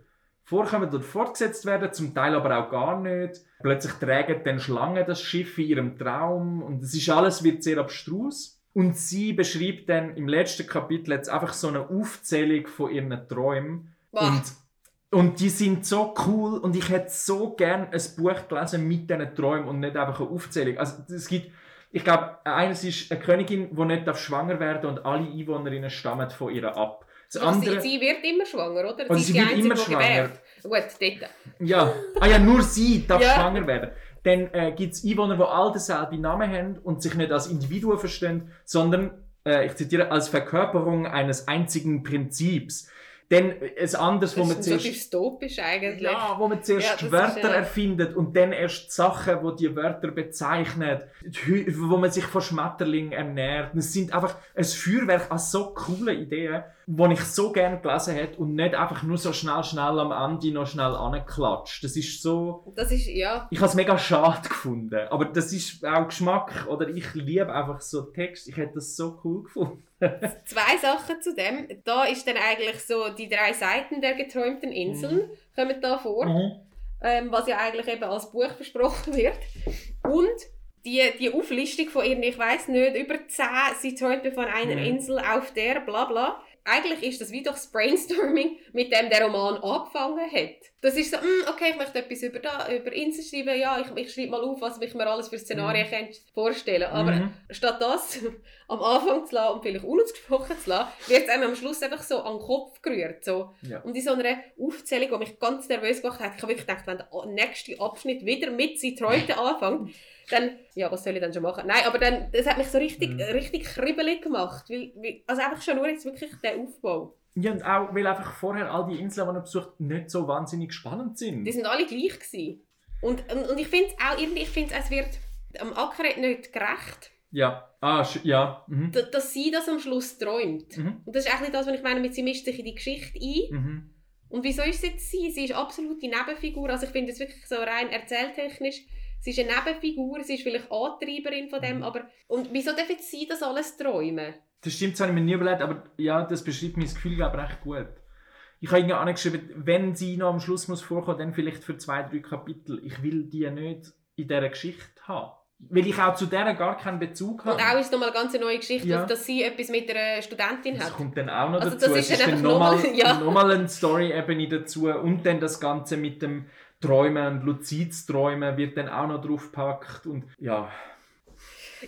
vorkommen oder fortgesetzt werden, zum Teil aber auch gar nicht. Plötzlich tragen dann Schlangen das Schiff in ihrem Traum und es ist alles wird sehr abstrus. Und sie beschreibt dann im letzten Kapitel jetzt einfach so eine Aufzählung von ihren Träumen. Boah. Und, und die sind so cool und ich hätte so gern ein Buch gelesen mit diesen Träumen und nicht einfach eine Aufzählung. Also es gibt, ich glaube, eines ist eine Königin, die nicht darf schwanger werden und alle Einwohnerinnen stammen von ihr ab. Das Doch, andere, sie, sie wird immer schwanger, oder? Und ist sie die wird Einzige, immer die schwanger. gebärt. Gut, dort. ja, ah ja, nur sie darf Ja. schwanger werden. Dann äh, gibt es Einwohner, die all denselben Namen haben und sich nicht als Individuen verstehen, sondern, äh, ich zitiere, als Verkörperung eines einzigen Prinzips. Dann äh, ein anderes, wo Das man ist so zuerst... dystopisch eigentlich. Ja, wo man zuerst Ja, das Wörter äh, erfindet und dann erst Sachen, wo die Wörter bezeichnet, die wo man sich von Schmetterlingen ernährt. Es sind einfach ein Feuerwerk an so coolen Ideen, die ich so gerne gelesen hätte und nicht einfach nur so schnell, schnell am Ende noch schnell anklatscht. Das ist so... Das ist, ja. Ich habe es mega schade gefunden. Aber das ist auch Geschmack. Oder ich liebe einfach so Text. Ich hätte das so cool gefunden. [laughs] Zwei Sachen zu dem. Da ist dann eigentlich so, die drei Seiten der geträumten Inseln kommen da vor. ähm, was ja eigentlich eben als Buch versprochen wird. Und die, die Auflistung von ihren, ich weiß nicht, über 10, sie träumte von einer Mhm. Insel auf der, bla bla. Eigentlich ist das wie durch das Brainstorming, mit dem der Roman angefangen hat. Das ist so, «Hm, okay, ich möchte etwas über, da, über Insel schreiben, ja, ich, ich schreibe mal auf, was ich mir alles für Szenarien Mhm. könnte vorstellen Aber Mhm. statt das [laughs] am Anfang zu lassen und vielleicht unausgesprochen zu lassen, wird es einem am Schluss einfach so an den Kopf gerührt. So. Ja. Und in so einer Aufzählung, die mich ganz nervös gemacht hat, ich habe wirklich gedacht, wenn der nächste Abschnitt wieder mit «Sie träumte» anfängt, [laughs] dann, ja, was soll ich dann schon machen? Nein, aber dann, das hat mich so richtig, Mhm. richtig kribbelig gemacht. Weil, weil, also einfach schon nur jetzt wirklich der Aufbau. Ja, und auch, weil einfach vorher all die Inseln, die er besucht, nicht so wahnsinnig spannend sind. Die sind alle gleich gewesen. Und, und, und ich finde auch irgendwie, ich finde es wird am Ackeret nicht gerecht, Ja, ah, ja. Mhm. da- dass sie das am Schluss träumt. Mhm. Und das ist eigentlich das, was ich meine, mit sie mischt sich in die Geschichte ein. Mhm. Und wieso ist es jetzt sie? Sie ist absolut die Nebenfigur. Also ich finde es wirklich so rein erzähltechnisch. Sie ist eine Nebenfigur, sie ist vielleicht Antreiberin von dem, Mhm. aber... Und wieso darf jetzt sie das alles träumen? Das stimmt, das habe ich mir nie überlegt, aber ja, das beschreibt mein Gefühl, glaube recht gut. Ich habe irgendwie angeschrieben, wenn sie noch am Schluss muss vorkommen, dann vielleicht für zwei, drei Kapitel. Ich will die nicht in dieser Geschichte haben. weil ich auch zu der gar keinen Bezug habe. Und auch ist es nochmal eine ganz neue Geschichte, Ja. dass sie etwas mit einer Studentin Das hat. kommt dann auch noch Also dazu. das es ist ist dann nochmal [laughs] ja. noch eine Story-Ebene dazu und dann das Ganze mit dem Träumen und luzides Träumen wird dann auch noch draufgepackt und ja,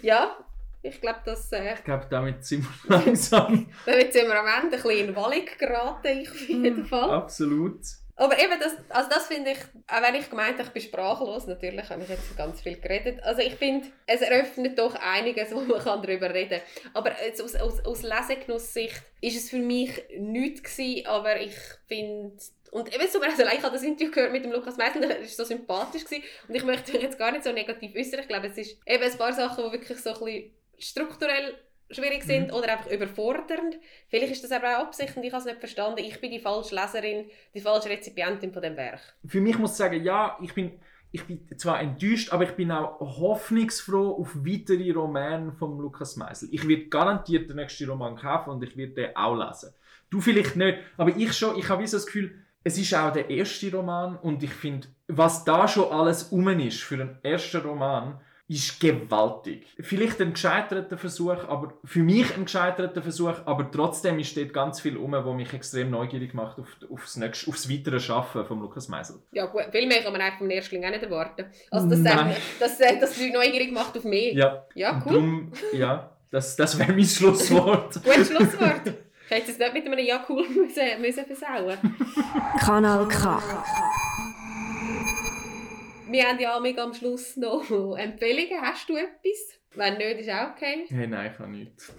Ja, ich glaube, dass äh, ich glaube, damit sind wir [laughs] langsam. damit sind wir am Ende ein bisschen in Walling geraten, ich auf jeden Hm. Fall. Absolut. Aber eben, das, also das finde ich, auch wenn ich gemeint habe, ich bin sprachlos, natürlich habe ich jetzt ganz viel geredet. Also ich finde, es eröffnet doch einiges, [laughs] wo man kann darüber reden kann. Aber jetzt aus, aus, aus Lesegenusssicht ist es für mich nichts gewesen, aber ich finde, und eben so, also ich habe das Interview gehört mit dem Lukas Meisel, der war so sympathisch gewesen, und ich möchte mich jetzt gar nicht so negativ äußern. Ich glaube, es ist eben ein paar Sachen, die wirklich so ein bisschen strukturell schwierig sind oder einfach überfordernd. Vielleicht ist das aber auch Absicht und ich habe es nicht verstanden. Ich bin die falsche Leserin, die falsche Rezipientin von dem Werk. Für mich muss ich sagen, ja, ich bin, ich bin zwar enttäuscht, aber ich bin auch hoffnungsfroh auf weitere Romane von Lukas Meisel. Ich werde garantiert den nächsten Roman kaufen und ich werde den auch lesen. Du vielleicht nicht, aber ich schon, ich habe so das Gefühl, es ist auch der erste Roman und ich finde, was da schon alles um ist für einen ersten Roman, ist gewaltig. Vielleicht ein gescheiterter Versuch, aber für mich ein gescheiterter Versuch, aber trotzdem ist dort ganz viel um, was mich extrem neugierig macht auf, aufs, nächste, aufs weitere Schaffen von Lukas Meisel. Ja gut, viel mehr kann man eigentlich vom Erstling auch nicht erwarten. Also das, Nein. das, das, das die Leute neugierig macht auf mehr. Ja, Ja, cool. Darum, ja, das, das wäre mein [laughs] Schlusswort. Gutes Schlusswort. Ich hätte es nicht mit einem Ja cool [laughs] müssen, müssen versauen. Kanal K. Wir haben ja mega am Schluss noch [laughs] Empfehlungen. Hast du etwas? Wenn nicht, ist auch okay. Hey, nein, ich habe nichts.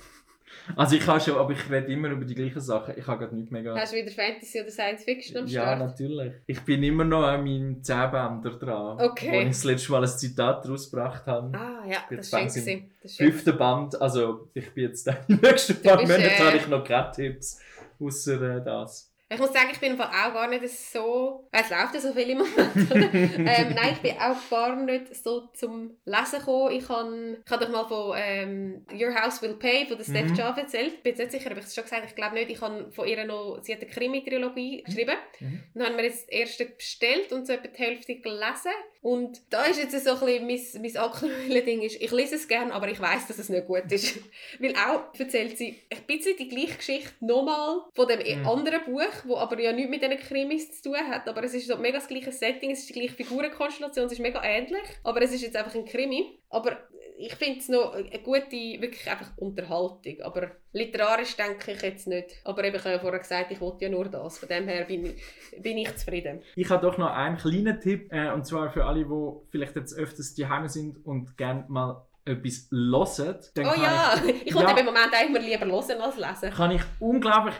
Also ich habe schon, aber ich rede immer über die gleichen Sachen. Ich habe gerade nicht mega... Hast du wieder Fantasy oder Science Fiction am Ja, Start? natürlich. Ich bin immer noch an meinem Zehbänder dran. Okay. Wo ich das letzte Mal ein Zitat daraus gebracht habe. Ah ja, das ist schön. Das ist schön. Fünfte Band, also ich bin jetzt [laughs] die nächsten paar bist, Monate äh, habe ich noch keine Tipps. Außer äh, das. Ich muss sagen, ich bin auch gar nicht so... Es läuft ja so viel im Moment, [laughs] ähm, nein, ich bin auch gar nicht so zum Lesen gekommen. Ich habe ich doch mal von ähm, Your House Will Pay von der Steph Mhm. Java erzählt. Ich bin jetzt nicht sicher, ob ich es schon gesagt habe. Ich glaube nicht. Ich habe von ihr noch... Sie hat eine Krimi-Trilogie geschrieben. Mhm. Dann haben wir jetzt das erste bestellt und so etwa die Hälfte gelesen. Und da ist jetzt so ein bisschen mein, mein aktuelles Ding. Ist, ich lese es gerne, aber ich weiß, dass es nicht gut ist. [laughs] Weil auch erzählt sie ein bisschen die gleiche Geschichte nochmal von dem Mhm. anderen Buch, wo aber ja nichts mit diesen Krimis zu tun hat. Aber es ist so mega das gleiche Setting, es ist die gleiche Figurenkonstellation, es ist mega ähnlich. Aber es ist jetzt einfach ein Krimi. Aber ich finde es noch eine gute, wirklich einfach Unterhaltung. Aber literarisch denke ich jetzt nicht. Aber eben, ich habe ja vorher gesagt, ich wollte ja nur das. Von dem her bin ich, bin ich zufrieden. Ich habe doch noch einen kleinen Tipp, äh, und zwar für alle, die vielleicht jetzt öfters daheim sind und gerne mal etwas hören. Dann Oh kann ja, ich, [laughs] wollte Ja. im Moment eigentlich lieber hören als lesen. kann ich unglaublich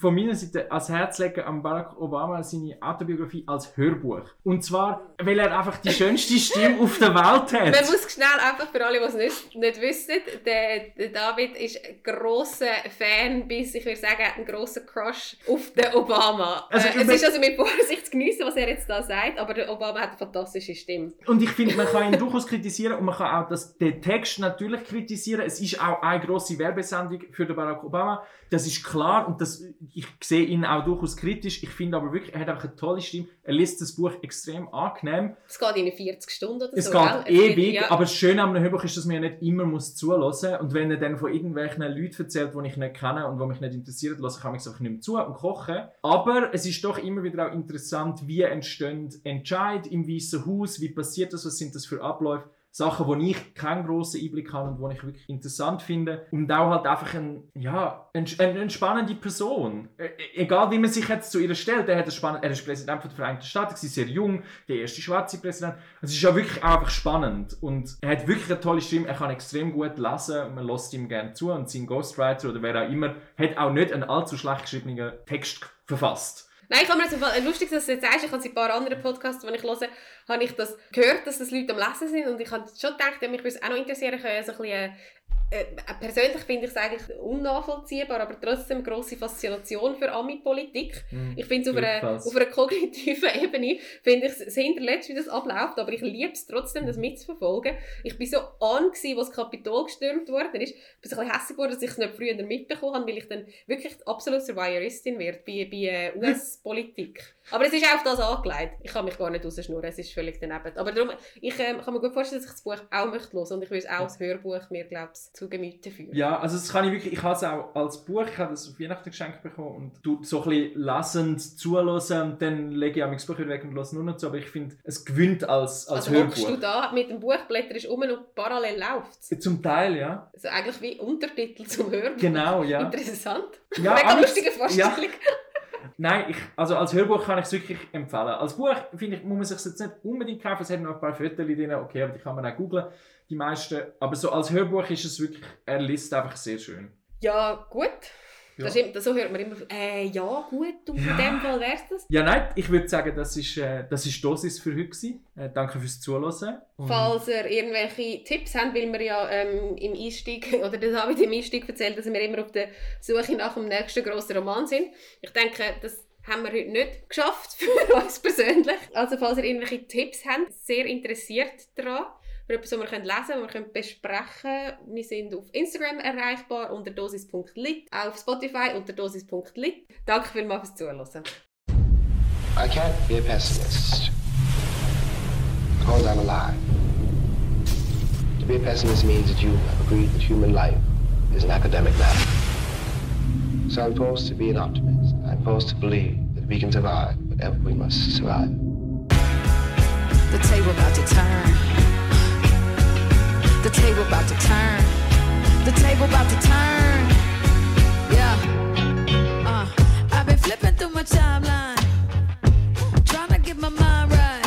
von meiner Seite ans Herz legen an Barack Obama seine Autobiografie als Hörbuch. Und zwar, weil er einfach die schönste Stimme auf der Welt Man hat. muss schnell einfach für alle, die es nicht, nicht wissen, der, der David ist ein grosser Fan, bis ich würde sagen, ein grosser Crush auf den Obama. Also, äh, es ist also mit Vorsicht zu geniessen, was er jetzt da sagt, aber der Obama hat eine fantastische Stimme. Und ich finde, man kann ihn [laughs] durchaus kritisieren und man kann auch das, den Text natürlich kritisieren. Es ist auch eine grosse Werbesendung für den Barack Obama. Das ist klar und das, ich sehe ihn auch durchaus kritisch. Ich finde aber wirklich, er hat einfach eine tolle Stimme. Er liest das Buch extrem angenehm. Es geht in 40 Stunden oder Es so. geht? Es wird- ewig, ja. aber das Schöne am Hörbuch ist, dass man ja nicht immer muss zuhören Und wenn er dann von irgendwelchen Leuten erzählt, die ich nicht kenne und die mich nicht interessieren, lasse ich mich einfach nicht mehr zu und koche. Aber es ist doch immer wieder auch interessant, wie entstehen Entscheid im Weißen Haus, wie passiert das, was sind das für Abläufe. Sachen, wo ich keinen grossen Einblick habe und wo ich wirklich interessant finde. Und auch halt einfach ein, ja, ein, eine entspannende Person. Äh, egal wie man sich jetzt zu ihr stellt, er, hat spannend, er ist Präsident von der Vereinigten Staaten, gewesen, sehr jung, der erste schwarze Präsident. Es ist ja wirklich einfach spannend. Und er hat wirklich eine tolle Stimme, er kann extrem gut lesen und man lässt ihm gerne zu. Und sein Ghostwriter oder wer auch immer hat auch nicht einen allzu schlecht geschriebenen Text verfasst. Nein, ich habe mir das Fall, äh, lustig, dass du jetzt sagst, ich habe in ein paar anderen Podcasts, die ich höre, habe ich das gehört, dass das Leute am Lesen sind. Und ich habe schon gedacht, mich würde es auch noch interessieren, ja so ein bisschen äh, persönlich finde ich es eigentlich unnachvollziehbar, aber trotzdem eine grosse Faszination für Ami-Politik. Mhm. Ich finde es auf einer, auf einer kognitiven [laughs] Ebene, finde ich es hinterletzt, wie das abläuft, aber ich liebe es trotzdem, das mitzuverfolgen. Ich war so an, gewesen, als das Kapitol gestürmt worden ist. Ich bin ein bisschen hässlich geworden, dass ich es nicht früher mitbekommen habe, weil ich dann wirklich absolut zur Voyeuristin werde bei, bei äh, [laughs] US-Politik. aber es ist auch auf das angelegt. Ich kann mich gar nicht rausschnurren, es ist völlig daneben. Aber darum, ich ähm, kann mir gut vorstellen, dass ich das Buch auch möchte hören und ich will es auch als Hörbuch mir, glaube ich, zu Gemüte führen. Ja, also das kann ich wirklich, ich habe es auch als Buch, ich habe das auf Weihnachten geschenkt bekommen und du so ein bisschen lesend zuhören und dann lege ich auch das Buch weg und lasse nur noch zu, aber ich finde, es gewinnt als, als also Hörbuch. du da mit dem Buchblätter um und parallel läuft es? Zum Teil, ja. Also eigentlich wie Untertitel zum Hörbuch. Genau, ja. Interessant. Ja, Mega lustige Vorstellung. [laughs] Nein, ich, also als Hörbuch kann ich es wirklich empfehlen. Als Buch, finde ich, muss man sich jetzt nicht unbedingt kaufen. Es hat noch ein paar Fotos drin, okay, aber die kann man auch googlen, die meisten. Aber so als Hörbuch ist es wirklich, er liest einfach sehr schön. Ja, gut. Ja. Das ist, so hört man immer, äh, ja, gut, du, in Ja. dem Fall wär's das. Ja, nein, ich würde sagen, das ist, äh, das ist Dosis für heute. gewesen. Äh, danke fürs Zuhören. Und- Falls ihr irgendwelche Tipps habt, weil wir ja ähm, im Einstieg, [laughs] oder das habe ich im Einstieg erzählt, dass wir immer auf der Suche nach dem nächsten grossen Roman sind. Ich denke, das haben wir heute nicht geschafft [laughs] für uns persönlich. Also falls ihr irgendwelche Tipps habt, sehr interessiert daran, für etwas, was wir können lesen können, was wir können besprechen können. Wir sind auf Instagram erreichbar unter dosis.lit, auch auf Spotify unter dosis.lit. Danke vielmals fürs Zuhören. I can't be a pessimist because I'm alive. To be a pessimist means that you have agreed that human life is an academic matter. So I'm forced to be an optimist. I'm forced to believe that we can survive whatever we must survive. The table about to turn. The table about to turn. The table about to turn. Yeah. Uh, I've been flipping through my timeline, trying to get my mind right.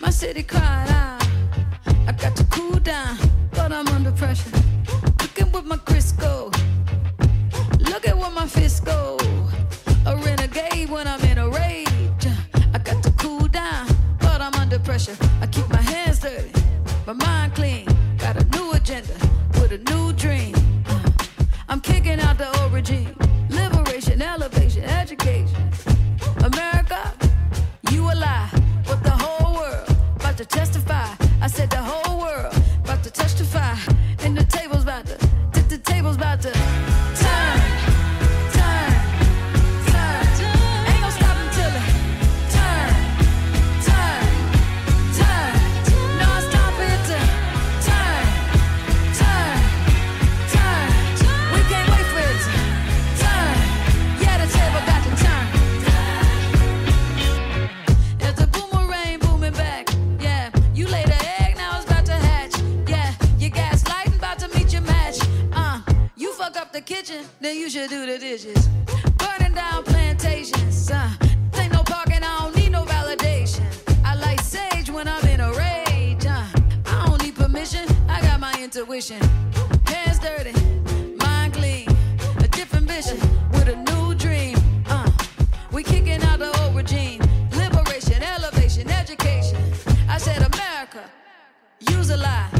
My city cried elevation, education. I said, America, use a lie,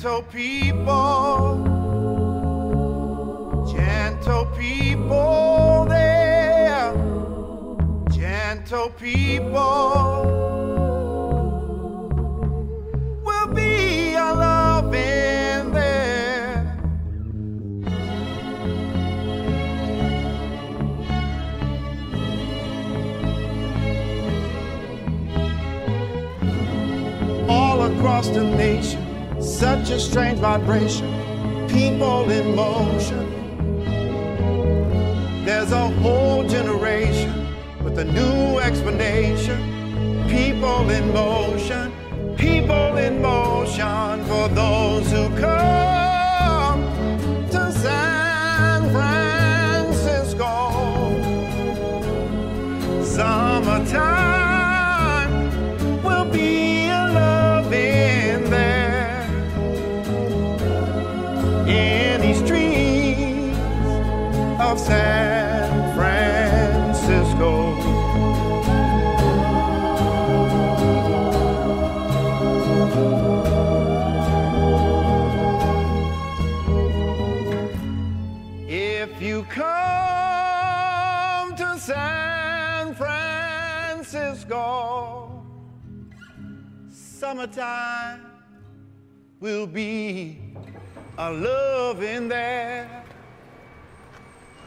Gentle people, gentle people there, gentle people will be loving there. all across the. Such a strange vibration, people in motion. There's a whole generation with a new explanation. People in motion, people in motion for those who come to San Francisco. Summertime San Francisco. If you come to San Francisco, summertime will be a love in there.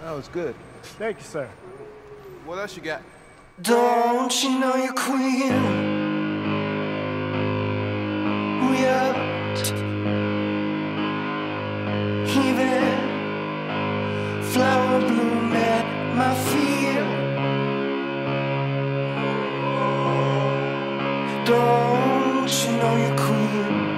That was good. Thank you, sir. What else you got? Don't you know you're queen? We are even flower bloom at my feet. Don't you know you're queen?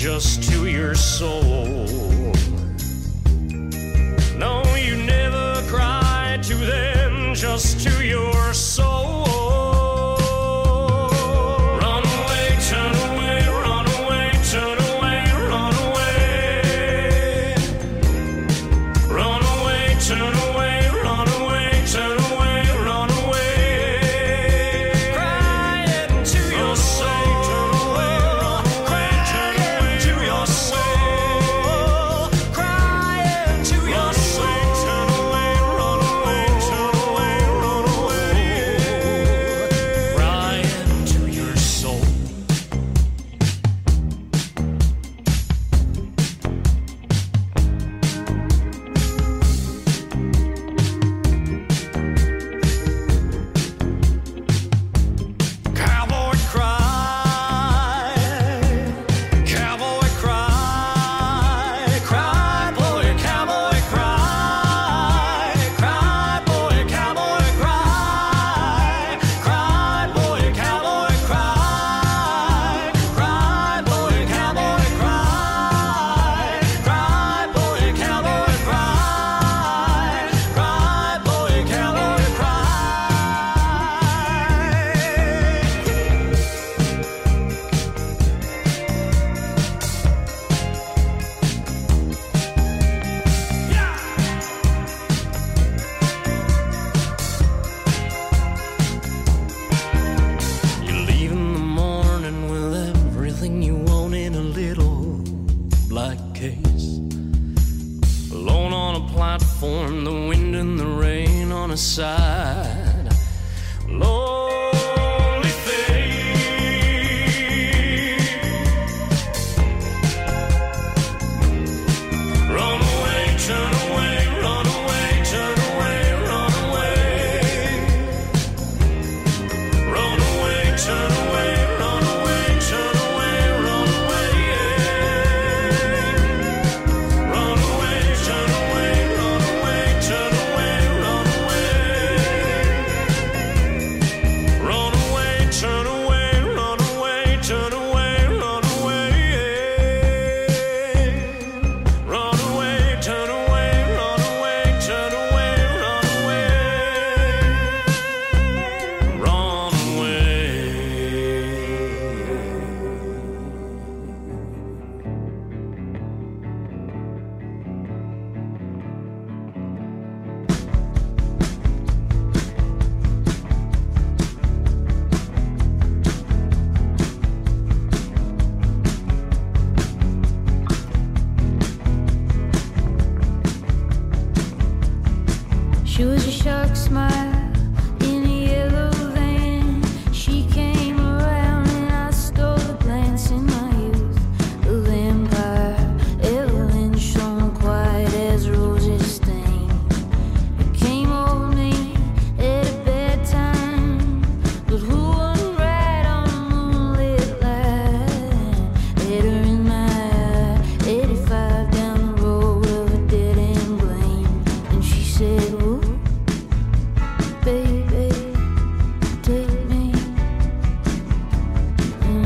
just to your soul. platform, the wind and the rain on a side. Lord,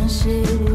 是。